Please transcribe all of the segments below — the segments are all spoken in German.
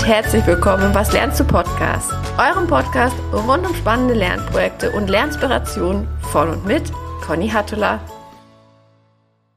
und herzlich willkommen im Was lernst du Podcast, eurem Podcast rund um spannende Lernprojekte und Lernspirationen von und mit Conny Hattula.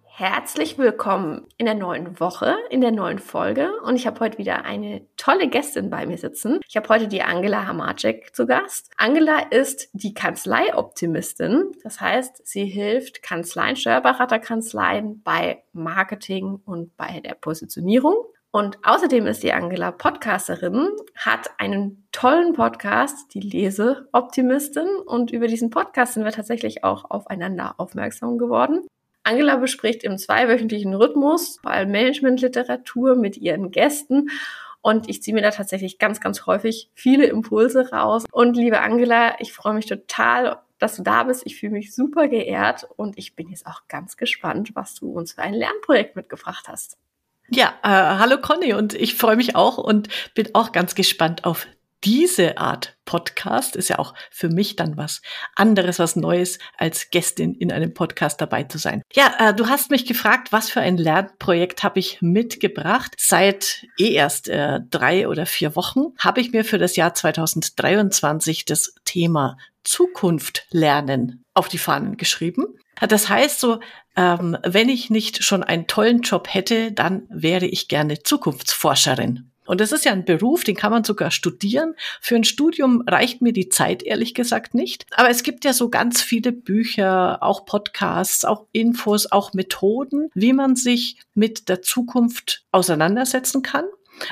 Herzlich willkommen in der neuen Woche, in der neuen Folge und ich habe heute wieder eine tolle Gästin bei mir sitzen. Ich habe heute die Angela Hamacek zu Gast. Angela ist die Kanzleioptimistin, das heißt, sie hilft Kanzleien, Steuerberaterkanzleien bei Marketing und bei der Positionierung. Und außerdem ist die Angela Podcasterin, hat einen tollen Podcast, die Leseoptimistin. Und über diesen Podcast sind wir tatsächlich auch aufeinander aufmerksam geworden. Angela bespricht im zweiwöchentlichen Rhythmus vor allem Managementliteratur mit ihren Gästen. Und ich ziehe mir da tatsächlich ganz, ganz häufig viele Impulse raus. Und liebe Angela, ich freue mich total, dass du da bist. Ich fühle mich super geehrt und ich bin jetzt auch ganz gespannt, was du uns für ein Lernprojekt mitgebracht hast. Ja, äh, hallo Conny und ich freue mich auch und bin auch ganz gespannt auf diese Art Podcast. Ist ja auch für mich dann was anderes, was Neues, als Gästin in einem Podcast dabei zu sein. Ja, äh, du hast mich gefragt, was für ein Lernprojekt habe ich mitgebracht. Seit eh erst äh, drei oder vier Wochen habe ich mir für das Jahr 2023 das Thema Zukunft lernen auf die Fahnen geschrieben. Das heißt so, ähm, wenn ich nicht schon einen tollen Job hätte, dann wäre ich gerne Zukunftsforscherin. Und das ist ja ein Beruf, den kann man sogar studieren. Für ein Studium reicht mir die Zeit ehrlich gesagt nicht. Aber es gibt ja so ganz viele Bücher, auch Podcasts, auch Infos, auch Methoden, wie man sich mit der Zukunft auseinandersetzen kann.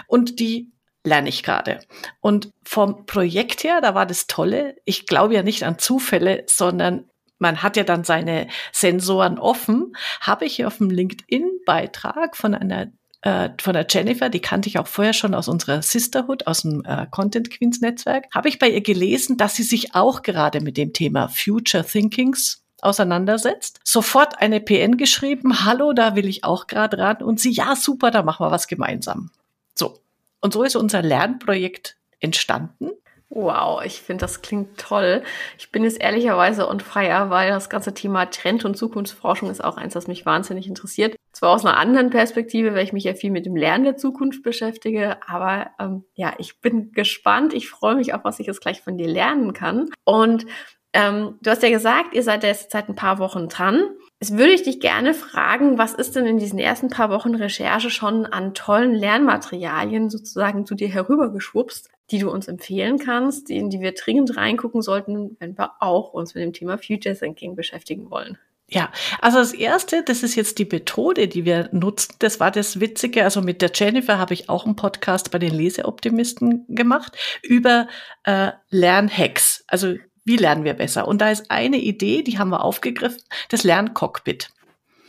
Und die lerne ich gerade. Und vom Projekt her, da war das Tolle. Ich glaube ja nicht an Zufälle, sondern man hat ja dann seine Sensoren offen, habe ich auf dem LinkedIn-Beitrag von einer äh, von der Jennifer, die kannte ich auch vorher schon aus unserer Sisterhood, aus dem äh, Content Queens Netzwerk, habe ich bei ihr gelesen, dass sie sich auch gerade mit dem Thema Future Thinkings auseinandersetzt. Sofort eine PN geschrieben, hallo, da will ich auch gerade ran. Und sie, ja, super, da machen wir was gemeinsam. So. Und so ist unser Lernprojekt entstanden. Wow, ich finde, das klingt toll. Ich bin jetzt ehrlicherweise on fire, weil das ganze Thema Trend- und Zukunftsforschung ist auch eins, das mich wahnsinnig interessiert. Zwar aus einer anderen Perspektive, weil ich mich ja viel mit dem Lernen der Zukunft beschäftige, aber ähm, ja, ich bin gespannt. Ich freue mich auch, was ich jetzt gleich von dir lernen kann. Und ähm, du hast ja gesagt, ihr seid jetzt seit ein paar Wochen dran. Jetzt würde ich dich gerne fragen, was ist denn in diesen ersten paar Wochen Recherche schon an tollen Lernmaterialien sozusagen zu dir herübergeschwupst, die du uns empfehlen kannst, in die wir dringend reingucken sollten, wenn wir auch uns mit dem Thema Future Thinking beschäftigen wollen? Ja, also das erste, das ist jetzt die Methode, die wir nutzen. Das war das Witzige. Also mit der Jennifer habe ich auch einen Podcast bei den Leseoptimisten gemacht über äh, Lernhacks. Also wie lernen wir besser? Und da ist eine Idee, die haben wir aufgegriffen, das Lerncockpit.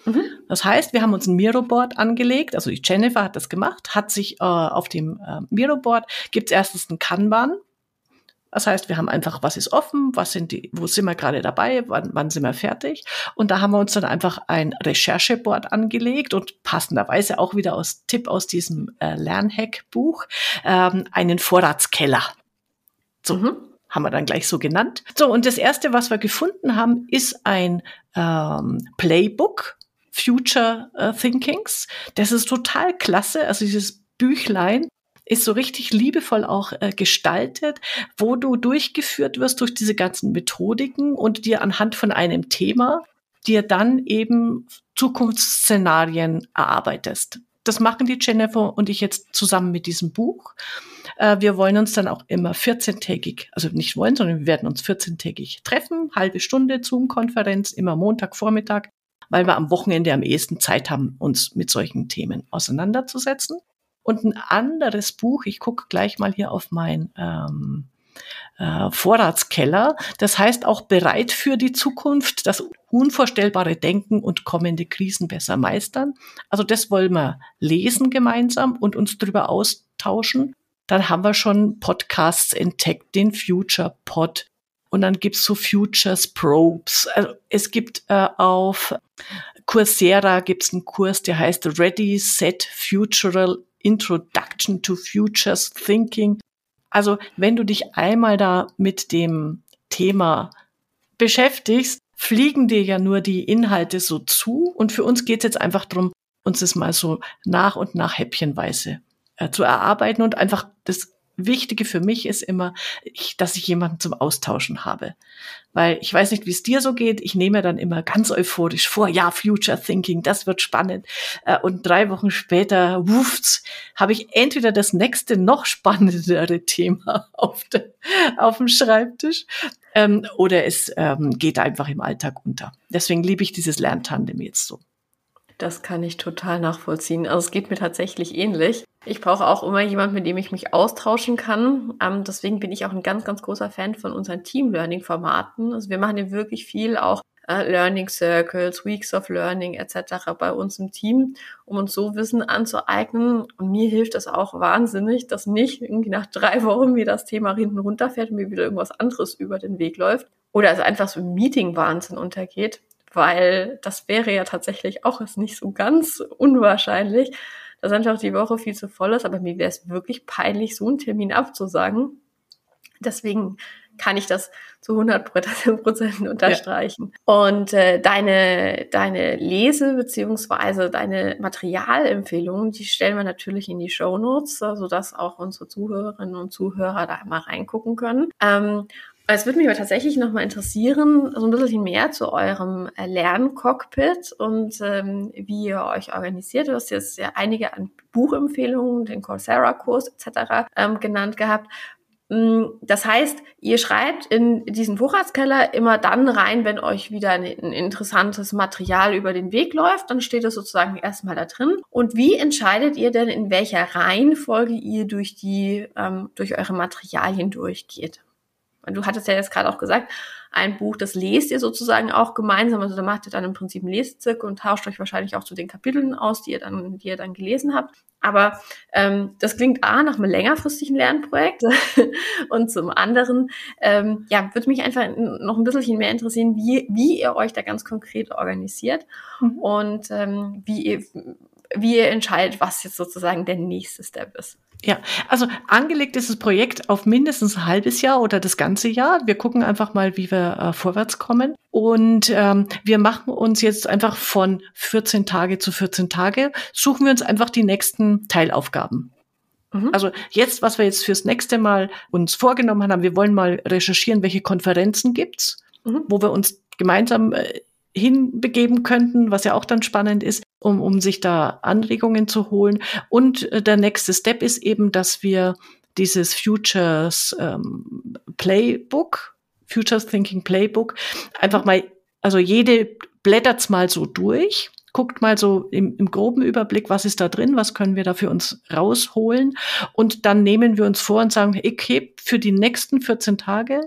Mhm. Das heißt, wir haben uns ein Miroboard angelegt, also die Jennifer hat das gemacht, hat sich äh, auf dem äh, Miroboard, gibt es erstens ein Kanban, das heißt, wir haben einfach, was ist offen, was sind die, wo sind wir gerade dabei, wann, wann sind wir fertig? Und da haben wir uns dann einfach ein Rechercheboard angelegt und passenderweise auch wieder aus Tipp aus diesem äh, Lernhack-Buch ähm, einen Vorratskeller. So. Mhm haben wir dann gleich so genannt. So, und das erste, was wir gefunden haben, ist ein ähm, Playbook Future äh, Thinkings. Das ist total klasse. Also dieses Büchlein ist so richtig liebevoll auch äh, gestaltet, wo du durchgeführt wirst durch diese ganzen Methodiken und dir anhand von einem Thema dir dann eben Zukunftsszenarien erarbeitest. Das machen die Jennifer und ich jetzt zusammen mit diesem Buch. Äh, wir wollen uns dann auch immer 14-tägig, also nicht wollen, sondern wir werden uns 14-tägig treffen, halbe Stunde Zoom-Konferenz, immer Montagvormittag, weil wir am Wochenende am ehesten Zeit haben, uns mit solchen Themen auseinanderzusetzen. Und ein anderes Buch, ich gucke gleich mal hier auf mein ähm, äh, Vorratskeller, das heißt auch bereit für die Zukunft, das unvorstellbare Denken und kommende Krisen besser meistern. Also das wollen wir lesen gemeinsam und uns darüber austauschen dann haben wir schon Podcasts entdeckt, den Future Pod. Und dann gibt's so Futures Probes. Also es gibt äh, auf Coursera gibt's einen Kurs, der heißt Ready, Set, Futural Introduction to Futures Thinking. Also wenn du dich einmal da mit dem Thema beschäftigst, fliegen dir ja nur die Inhalte so zu. Und für uns geht's jetzt einfach darum, uns das mal so nach und nach häppchenweise äh, zu erarbeiten und einfach das Wichtige für mich ist immer, ich, dass ich jemanden zum Austauschen habe. Weil ich weiß nicht, wie es dir so geht. Ich nehme dann immer ganz euphorisch vor, ja, Future Thinking, das wird spannend. Äh, und drei Wochen später, wuffts, habe ich entweder das nächste noch spannendere Thema auf, de, auf dem Schreibtisch ähm, oder es ähm, geht einfach im Alltag unter. Deswegen liebe ich dieses Lerntandem jetzt so. Das kann ich total nachvollziehen. Also es geht mir tatsächlich ähnlich. Ich brauche auch immer jemanden, mit dem ich mich austauschen kann. Ähm, deswegen bin ich auch ein ganz, ganz großer Fan von unseren Team-Learning-Formaten. Also wir machen hier wirklich viel auch äh, Learning Circles, Weeks of Learning etc. bei uns im Team, um uns so Wissen anzueignen. Und mir hilft das auch wahnsinnig, dass nicht irgendwie nach drei Wochen mir das Thema hinten runterfährt und mir wieder irgendwas anderes über den Weg läuft. Oder es einfach so im Meeting-Wahnsinn untergeht, weil das wäre ja tatsächlich auch ist nicht so ganz unwahrscheinlich, dass einfach die Woche viel zu voll ist, aber mir wäre es wirklich peinlich, so einen Termin abzusagen. Deswegen kann ich das zu 100 Prozent unterstreichen. Ja. Und äh, deine, deine Lese- beziehungsweise deine Materialempfehlungen, die stellen wir natürlich in die Show Notes, sodass auch unsere Zuhörerinnen und Zuhörer da mal reingucken können. Ähm, es würde mich aber tatsächlich nochmal interessieren, so ein bisschen mehr zu eurem äh, Lerncockpit und ähm, wie ihr euch organisiert. Du hast jetzt ja einige an Buchempfehlungen, den Coursera-Kurs etc. Ähm, genannt gehabt. Mm, das heißt, ihr schreibt in diesen Vorratskeller immer dann rein, wenn euch wieder ein, ein interessantes Material über den Weg läuft. Dann steht es sozusagen erstmal da drin. Und wie entscheidet ihr denn, in welcher Reihenfolge ihr durch die, ähm, durch eure Materialien durchgeht? Du hattest ja jetzt gerade auch gesagt, ein Buch, das lest ihr sozusagen auch gemeinsam. Also da macht ihr dann im Prinzip einen Lesezirkel und tauscht euch wahrscheinlich auch zu den Kapiteln aus, die ihr dann, die ihr dann gelesen habt. Aber ähm, das klingt A nach einem längerfristigen Lernprojekt und zum anderen, ähm, ja, würde mich einfach noch ein bisschen mehr interessieren, wie, wie ihr euch da ganz konkret organisiert mhm. und ähm, wie ihr wie ihr entscheidet, was jetzt sozusagen der nächste Step ist. Ja, also angelegt ist das Projekt auf mindestens ein halbes Jahr oder das ganze Jahr. Wir gucken einfach mal, wie wir äh, vorwärts kommen. Und ähm, wir machen uns jetzt einfach von 14 Tage zu 14 Tage, suchen wir uns einfach die nächsten Teilaufgaben. Mhm. Also jetzt, was wir jetzt fürs nächste Mal uns vorgenommen haben, wir wollen mal recherchieren, welche Konferenzen gibt's, mhm. wo wir uns gemeinsam äh, hinbegeben könnten, was ja auch dann spannend ist, um, um sich da Anregungen zu holen. Und äh, der nächste Step ist eben, dass wir dieses Futures ähm, Playbook, Futures Thinking Playbook, einfach mal, also jede blättert's mal so durch, guckt mal so im, im groben Überblick, was ist da drin, was können wir da für uns rausholen. Und dann nehmen wir uns vor und sagen, okay, für die nächsten 14 Tage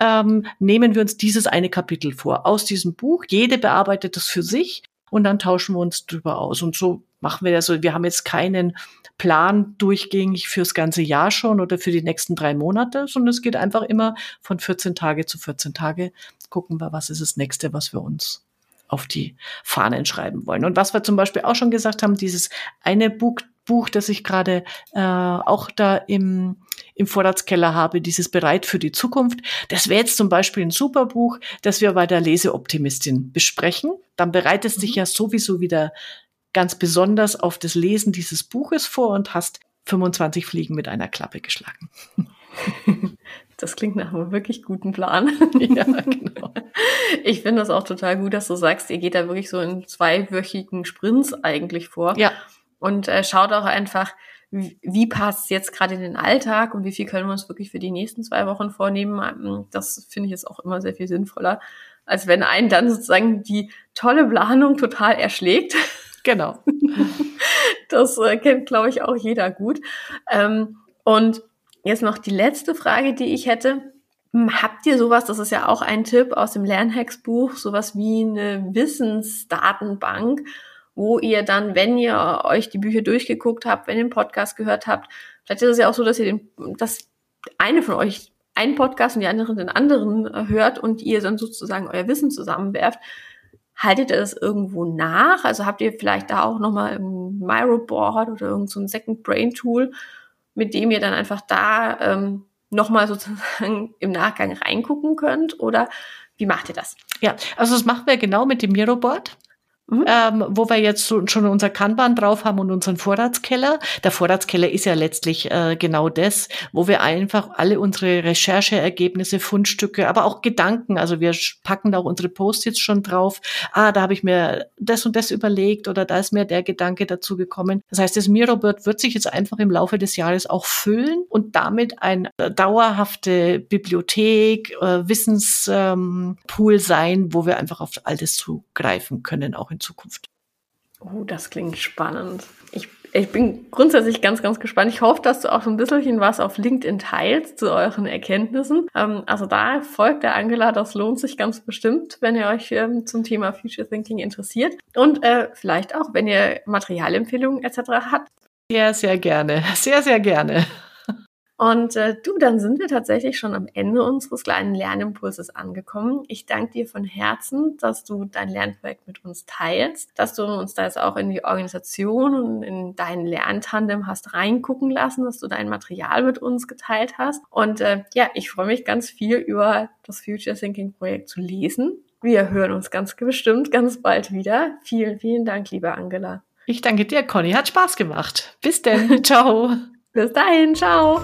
ähm, nehmen wir uns dieses eine Kapitel vor aus diesem Buch. Jede bearbeitet es für sich und dann tauschen wir uns drüber aus. Und so machen wir das. Wir haben jetzt keinen Plan durchgängig fürs ganze Jahr schon oder für die nächsten drei Monate, sondern es geht einfach immer von 14 Tage zu 14 Tage. Gucken wir, was ist das nächste, was wir uns auf die Fahnen schreiben wollen. Und was wir zum Beispiel auch schon gesagt haben, dieses eine Buch, Buch, das ich gerade äh, auch da im, im Vorratskeller habe, dieses Bereit für die Zukunft. Das wäre jetzt zum Beispiel ein super Buch, das wir bei der Leseoptimistin besprechen. Dann bereitest mhm. dich ja sowieso wieder ganz besonders auf das Lesen dieses Buches vor und hast 25 Fliegen mit einer Klappe geschlagen. Das klingt nach einem wirklich guten Plan. ja, genau. Ich finde das auch total gut, dass du sagst, ihr geht da wirklich so in zweiwöchigen Sprints eigentlich vor. Ja und äh, schaut auch einfach, wie, wie passt es jetzt gerade in den Alltag und wie viel können wir uns wirklich für die nächsten zwei Wochen vornehmen. Ähm, das finde ich jetzt auch immer sehr viel sinnvoller, als wenn einen dann sozusagen die tolle Planung total erschlägt. Genau. das äh, kennt, glaube ich, auch jeder gut. Ähm, und jetzt noch die letzte Frage, die ich hätte. Hm, habt ihr sowas, das ist ja auch ein Tipp aus dem Lernhacks-Buch, sowas wie eine Wissensdatenbank, wo ihr dann, wenn ihr euch die Bücher durchgeguckt habt, wenn ihr den Podcast gehört habt, vielleicht ist es ja auch so, dass ihr den, dass eine von euch einen Podcast und die andere den anderen äh, hört und ihr dann sozusagen euer Wissen zusammenwerft. Haltet ihr das irgendwo nach? Also habt ihr vielleicht da auch nochmal ein Myroboard oder irgendein so Second Brain Tool, mit dem ihr dann einfach da ähm, nochmal sozusagen im Nachgang reingucken könnt? Oder wie macht ihr das? Ja, also das machen wir genau mit dem Miroboard. Mhm. Ähm, wo wir jetzt schon unser Kanban drauf haben und unseren Vorratskeller. Der Vorratskeller ist ja letztlich äh, genau das, wo wir einfach alle unsere Rechercheergebnisse, Fundstücke, aber auch Gedanken, also wir packen da auch unsere Post-its schon drauf. Ah, da habe ich mir das und das überlegt oder da ist mir der Gedanke dazu gekommen. Das heißt, das Mirobird wird sich jetzt einfach im Laufe des Jahres auch füllen und damit eine äh, dauerhafte Bibliothek, äh, Wissenspool ähm, sein, wo wir einfach auf alles zugreifen können, auch in Zukunft. Oh, das klingt spannend. Ich, ich bin grundsätzlich ganz, ganz gespannt. Ich hoffe, dass du auch so ein bisschen was auf LinkedIn teilst zu euren Erkenntnissen. Ähm, also da folgt der Angela, das lohnt sich ganz bestimmt, wenn ihr euch ähm, zum Thema Future Thinking interessiert. Und äh, vielleicht auch, wenn ihr Materialempfehlungen etc. habt. Sehr, sehr gerne. Sehr, sehr gerne. Und äh, du, dann sind wir tatsächlich schon am Ende unseres kleinen Lernimpulses angekommen. Ich danke dir von Herzen, dass du dein Lernprojekt mit uns teilst, dass du uns da jetzt auch in die Organisation und in deinen Lerntandem hast reingucken lassen, dass du dein Material mit uns geteilt hast. Und äh, ja, ich freue mich ganz viel über das Future Thinking Projekt zu lesen. Wir hören uns ganz bestimmt ganz bald wieder. Vielen, vielen Dank, liebe Angela. Ich danke dir, Conny. Hat Spaß gemacht. Bis denn. Ciao. Bis dahin. Ciao.